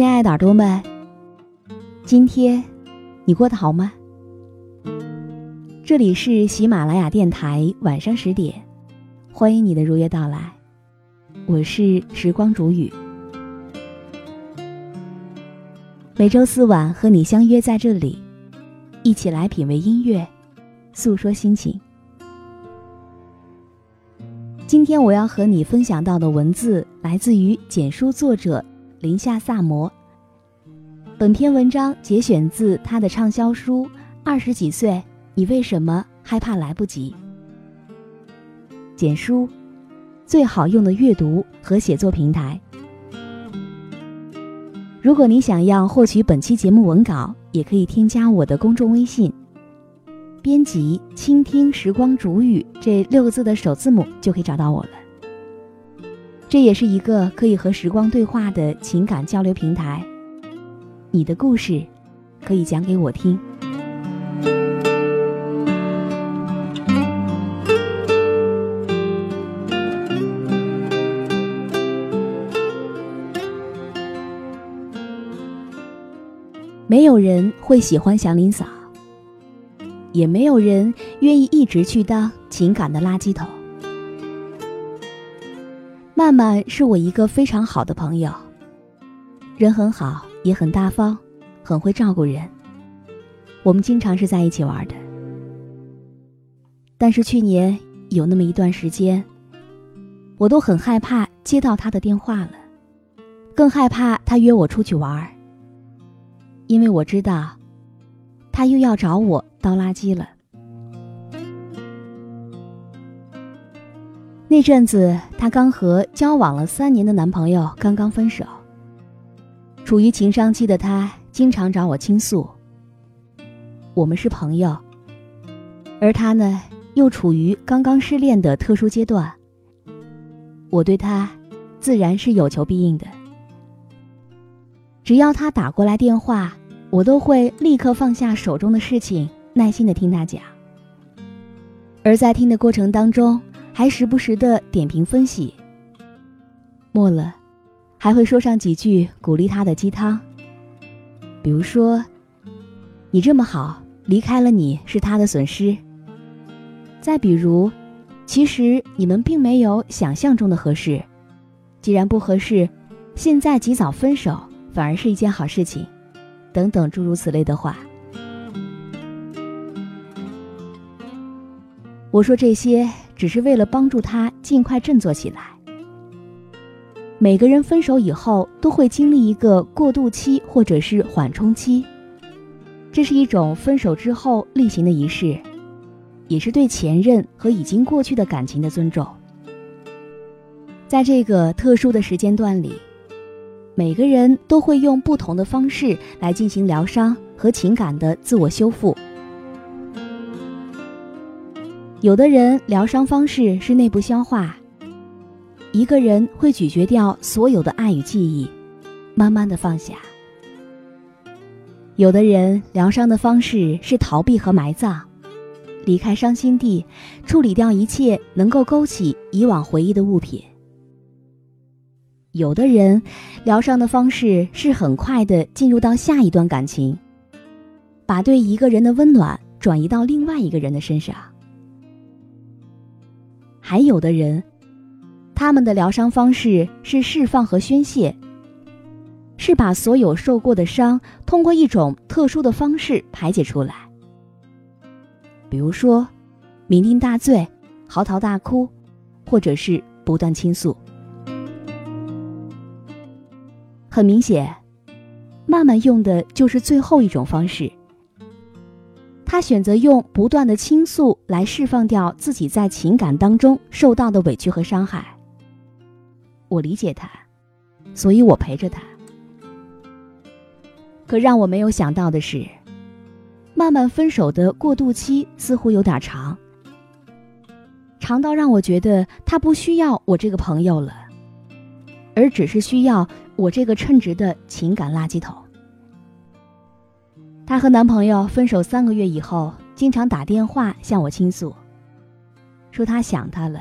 亲爱的耳朵们，今天你过得好吗？这里是喜马拉雅电台晚上十点，欢迎你的如约到来，我是时光煮雨，每周四晚和你相约在这里，一起来品味音乐，诉说心情。今天我要和你分享到的文字来自于简书作者。林夏萨摩。本篇文章节选自他的畅销书《二十几岁，你为什么害怕来不及》。简书，最好用的阅读和写作平台。如果你想要获取本期节目文稿，也可以添加我的公众微信，编辑“倾听时光煮雨”这六个字的首字母，就可以找到我了。这也是一个可以和时光对话的情感交流平台。你的故事，可以讲给我听。没有人会喜欢祥林嫂，也没有人愿意一直去当情感的垃圾桶。曼曼是我一个非常好的朋友，人很好，也很大方，很会照顾人。我们经常是在一起玩的。但是去年有那么一段时间，我都很害怕接到他的电话了，更害怕他约我出去玩，因为我知道，他又要找我倒垃圾了。那阵子，她刚和交往了三年的男朋友刚刚分手。处于情伤期的她，经常找我倾诉。我们是朋友，而他呢，又处于刚刚失恋的特殊阶段。我对他，自然是有求必应的。只要他打过来电话，我都会立刻放下手中的事情，耐心的听他讲。而在听的过程当中，还时不时的点评分析，末了，还会说上几句鼓励他的鸡汤。比如说：“你这么好，离开了你是他的损失。”再比如：“其实你们并没有想象中的合适，既然不合适，现在及早分手反而是一件好事情。”等等诸如此类的话。我说这些。只是为了帮助他尽快振作起来。每个人分手以后都会经历一个过渡期或者是缓冲期，这是一种分手之后例行的仪式，也是对前任和已经过去的感情的尊重。在这个特殊的时间段里，每个人都会用不同的方式来进行疗伤和情感的自我修复。有的人疗伤方式是内部消化，一个人会咀嚼掉所有的爱与记忆，慢慢的放下。有的人疗伤的方式是逃避和埋葬，离开伤心地，处理掉一切能够勾起以往回忆的物品。有的人疗伤的方式是很快的进入到下一段感情，把对一个人的温暖转移到另外一个人的身上。还有的人，他们的疗伤方式是释放和宣泄，是把所有受过的伤通过一种特殊的方式排解出来，比如说酩酊大醉、嚎啕大哭，或者是不断倾诉。很明显，曼曼用的就是最后一种方式。他选择用不断的倾诉来释放掉自己在情感当中受到的委屈和伤害。我理解他，所以我陪着他。可让我没有想到的是，慢慢分手的过渡期似乎有点长，长到让我觉得他不需要我这个朋友了，而只是需要我这个称职的情感垃圾桶。她和男朋友分手三个月以后，经常打电话向我倾诉，说她想他了，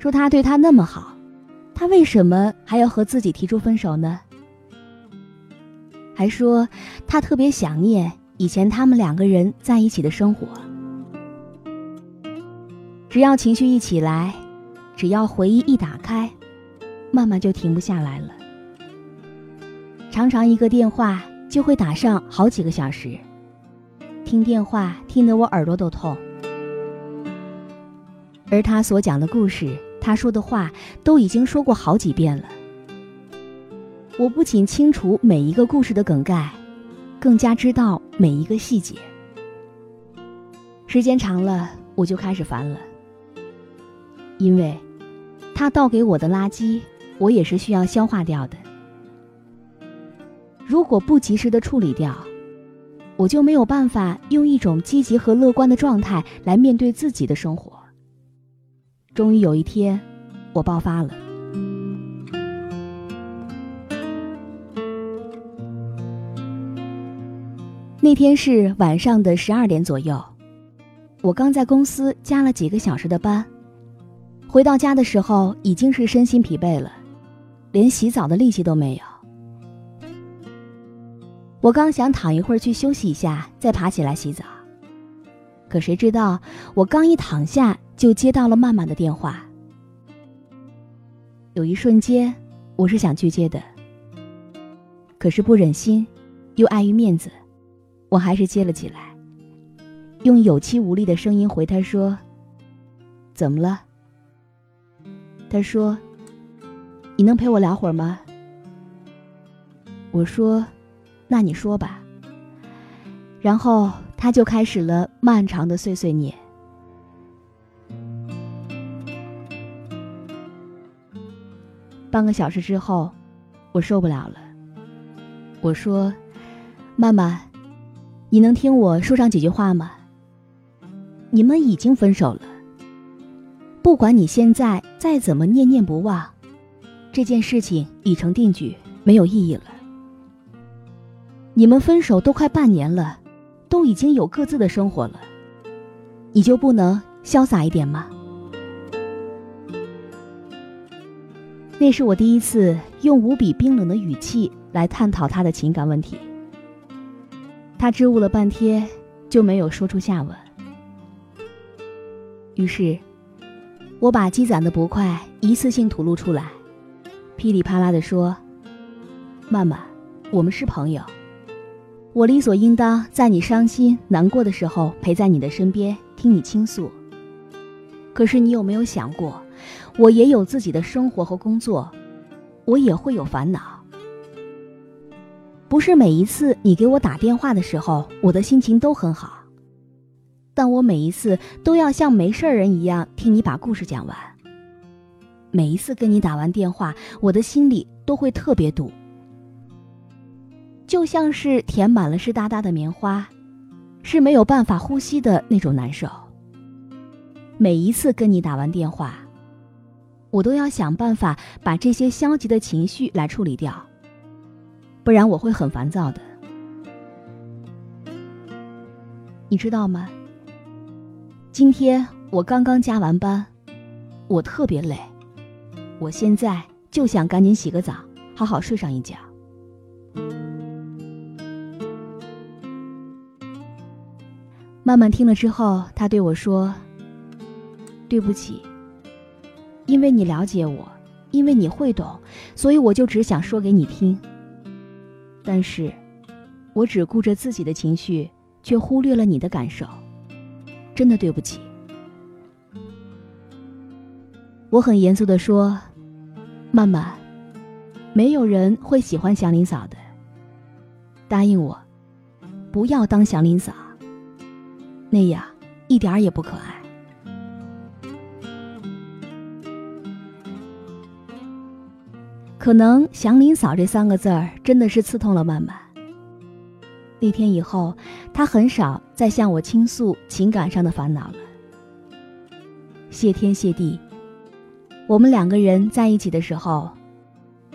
说他对她那么好，他为什么还要和自己提出分手呢？还说他特别想念以前他们两个人在一起的生活。只要情绪一起来，只要回忆一打开，慢慢就停不下来了。常常一个电话。就会打上好几个小时，听电话听得我耳朵都痛。而他所讲的故事，他说的话，都已经说过好几遍了。我不仅清楚每一个故事的梗概，更加知道每一个细节。时间长了，我就开始烦了，因为，他倒给我的垃圾，我也是需要消化掉的。如果不及时的处理掉，我就没有办法用一种积极和乐观的状态来面对自己的生活。终于有一天，我爆发了。那天是晚上的十二点左右，我刚在公司加了几个小时的班，回到家的时候已经是身心疲惫了，连洗澡的力气都没有。我刚想躺一会儿去休息一下，再爬起来洗澡。可谁知道，我刚一躺下，就接到了曼曼的电话。有一瞬间，我是想拒接的，可是不忍心，又碍于面子，我还是接了起来，用有气无力的声音回他说：“怎么了？”他说：“你能陪我聊会儿吗？”我说。那你说吧。然后他就开始了漫长的碎碎念。半个小时之后，我受不了了。我说：“曼曼，你能听我说上几句话吗？你们已经分手了。不管你现在再怎么念念不忘，这件事情已成定局，没有意义了。”你们分手都快半年了，都已经有各自的生活了，你就不能潇洒一点吗？那是我第一次用无比冰冷的语气来探讨他的情感问题。他支吾了半天，就没有说出下文。于是，我把积攒的不快一次性吐露出来，噼里啪啦的说：“曼曼，我们是朋友。”我理所应当在你伤心难过的时候陪在你的身边，听你倾诉。可是你有没有想过，我也有自己的生活和工作，我也会有烦恼。不是每一次你给我打电话的时候，我的心情都很好，但我每一次都要像没事人一样听你把故事讲完。每一次跟你打完电话，我的心里都会特别堵。就像是填满了湿哒哒的棉花，是没有办法呼吸的那种难受。每一次跟你打完电话，我都要想办法把这些消极的情绪来处理掉，不然我会很烦躁的。你知道吗？今天我刚刚加完班，我特别累，我现在就想赶紧洗个澡，好好睡上一觉。慢慢听了之后，他对我说：“对不起，因为你了解我，因为你会懂，所以我就只想说给你听。但是，我只顾着自己的情绪，却忽略了你的感受，真的对不起。”我很严肃的说：“曼曼，没有人会喜欢祥林嫂的。答应我，不要当祥林嫂。”那样一点儿也不可爱。可能“祥林嫂”这三个字儿真的是刺痛了曼曼。那天以后，她很少再向我倾诉情感上的烦恼了。谢天谢地，我们两个人在一起的时候，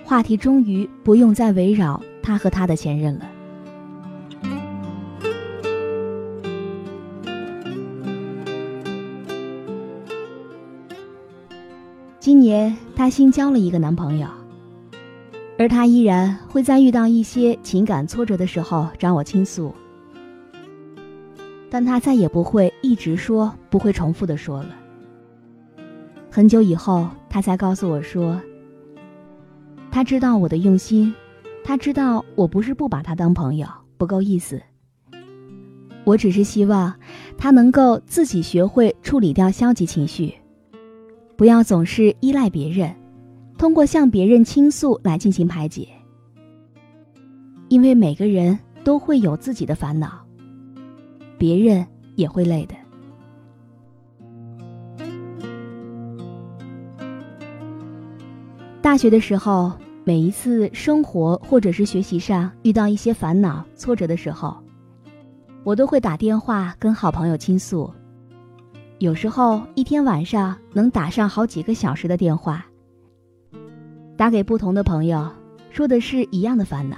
话题终于不用再围绕他和他的前任了。今年她新交了一个男朋友，而她依然会在遇到一些情感挫折的时候找我倾诉，但她再也不会一直说，不会重复的说了。很久以后，她才告诉我说，她知道我的用心，她知道我不是不把她当朋友，不够意思。我只是希望她能够自己学会处理掉消极情绪。不要总是依赖别人，通过向别人倾诉来进行排解。因为每个人都会有自己的烦恼，别人也会累的。大学的时候，每一次生活或者是学习上遇到一些烦恼、挫折的时候，我都会打电话跟好朋友倾诉。有时候一天晚上能打上好几个小时的电话，打给不同的朋友，说的是一样的烦恼。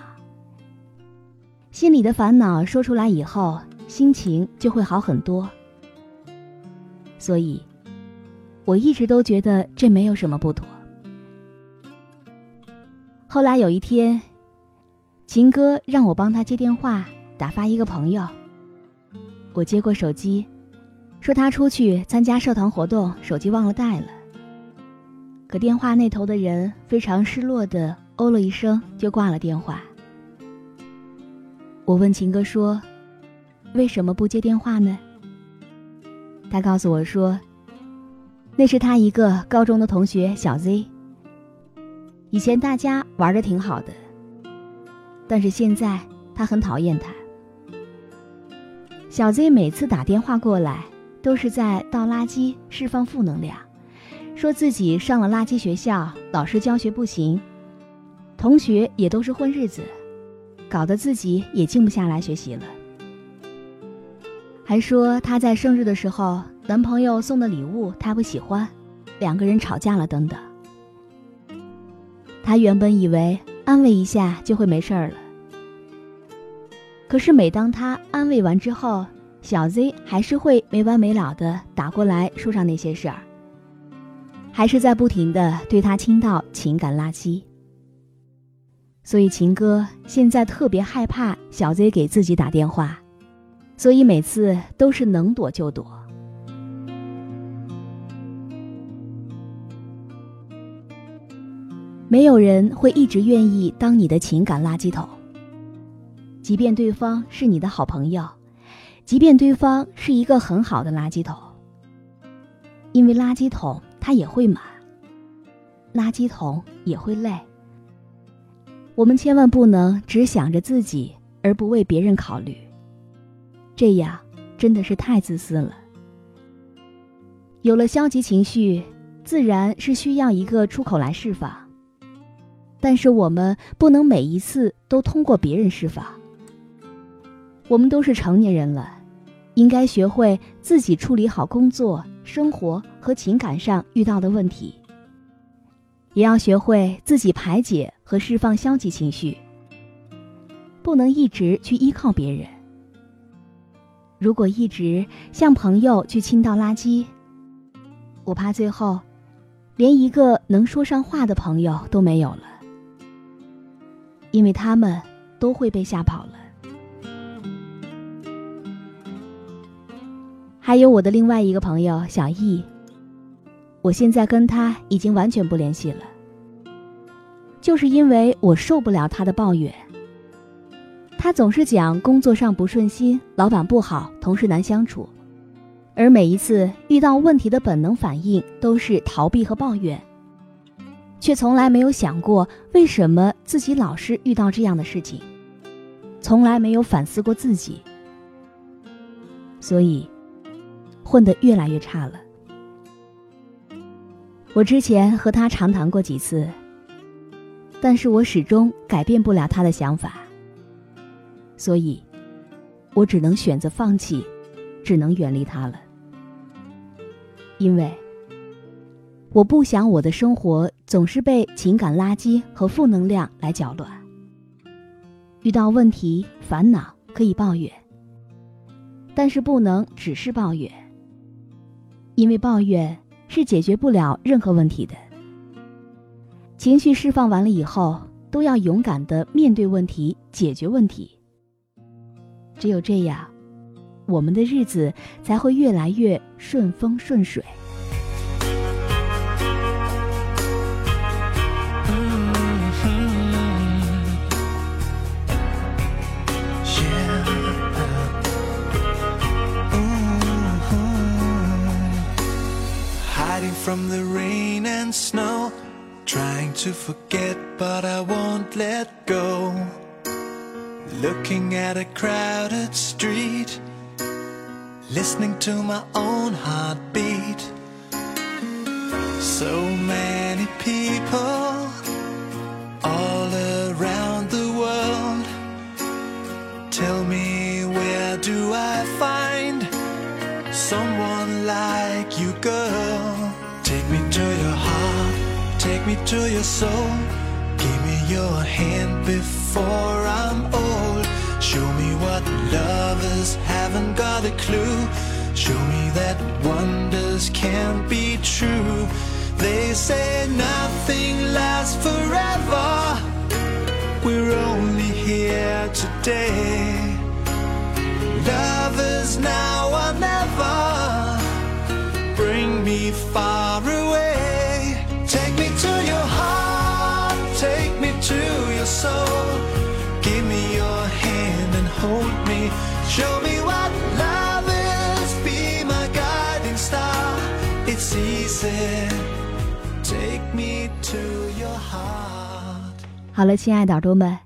心里的烦恼说出来以后，心情就会好很多。所以，我一直都觉得这没有什么不妥。后来有一天，秦哥让我帮他接电话，打发一个朋友。我接过手机。说他出去参加社团活动，手机忘了带了。可电话那头的人非常失落的哦了一声，就挂了电话。我问秦哥说：“为什么不接电话呢？”他告诉我说：“那是他一个高中的同学小 Z。以前大家玩的挺好的，但是现在他很讨厌他。小 Z 每次打电话过来。”都是在倒垃圾，释放负能量，说自己上了垃圾学校，老师教学不行，同学也都是混日子，搞得自己也静不下来学习了。还说她在生日的时候，男朋友送的礼物她不喜欢，两个人吵架了等等。她原本以为安慰一下就会没事儿了，可是每当她安慰完之后，小 Z 还是会没完没了的打过来说上那些事儿，还是在不停的对他倾倒情感垃圾。所以秦哥现在特别害怕小 Z 给自己打电话，所以每次都是能躲就躲。没有人会一直愿意当你的情感垃圾桶，即便对方是你的好朋友。即便对方是一个很好的垃圾桶，因为垃圾桶它也会满，垃圾桶也会累。我们千万不能只想着自己而不为别人考虑，这样真的是太自私了。有了消极情绪，自然是需要一个出口来释放，但是我们不能每一次都通过别人释放。我们都是成年人了。应该学会自己处理好工作、生活和情感上遇到的问题，也要学会自己排解和释放消极情绪，不能一直去依靠别人。如果一直向朋友去倾倒垃圾，我怕最后连一个能说上话的朋友都没有了，因为他们都会被吓跑了。还有我的另外一个朋友小易，我现在跟他已经完全不联系了，就是因为我受不了他的抱怨。他总是讲工作上不顺心，老板不好，同事难相处，而每一次遇到问题的本能反应都是逃避和抱怨，却从来没有想过为什么自己老是遇到这样的事情，从来没有反思过自己，所以混得越来越差了。我之前和他长谈过几次，但是我始终改变不了他的想法。所以，我只能选择放弃，只能远离他了。因为我不想我的生活总是被情感垃圾和负能量来搅乱。遇到问题、烦恼可以抱怨，但是不能只是抱怨，因为抱怨是解决不了任何问题的。情绪释放完了以后，都要勇敢的面对问题，解决问题。只有这样，我们的日子才会越来越顺风顺水。From the rain and snow, trying to forget, but I won't let go. Looking at a crowded street, listening to my own heartbeat. So many people all around the world. Tell me, where do I find someone like you, girl? Take me to your heart, take me to your soul. Give me your hand before I'm old. Show me what lovers haven't got a clue. Show me that wonders can't be true. They say nothing lasts forever. We're only here today. Lovers now or never. Far away. Take me to your heart. Take me to your soul. Give me your hand and hold me. Show me what love is. Be my guiding star. It's easy. Take me to your heart. 好了，亲爱的耳朵们，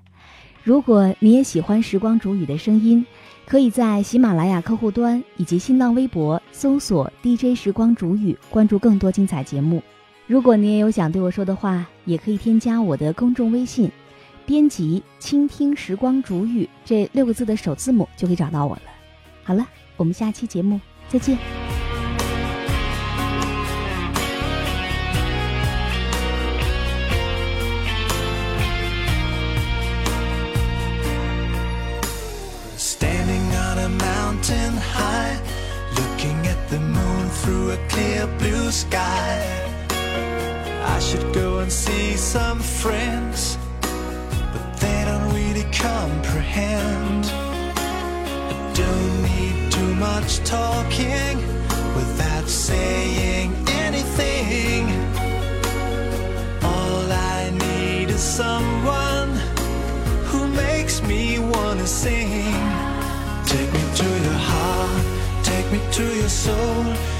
如果你也喜欢时光煮雨的声音，可以在喜马拉雅客户端以及新浪微博搜索 “DJ 时光煮雨”，关注更多精彩节目。如果你也有想对我说的话，也可以添加我的公众微信，编辑“倾听时光煮雨”这六个字的首字母就可以找到我了。好了，我们下期节目再见。Through a clear blue sky. I should go and see some friends, but they don't really comprehend. I don't need too much talking without saying anything. All I need is someone who makes me wanna sing. Take me to your heart, take me to your soul.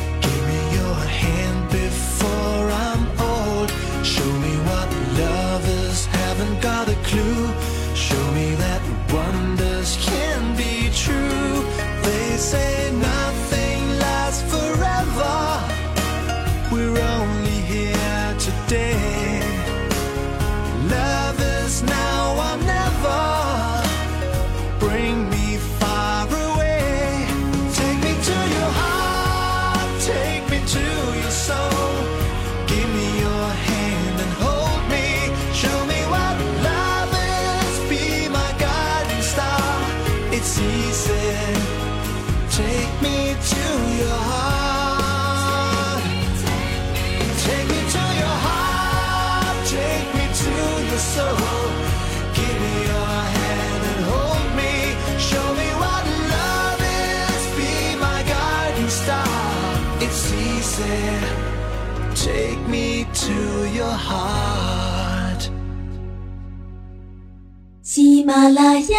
喜马拉雅，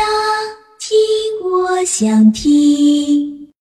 听我想听。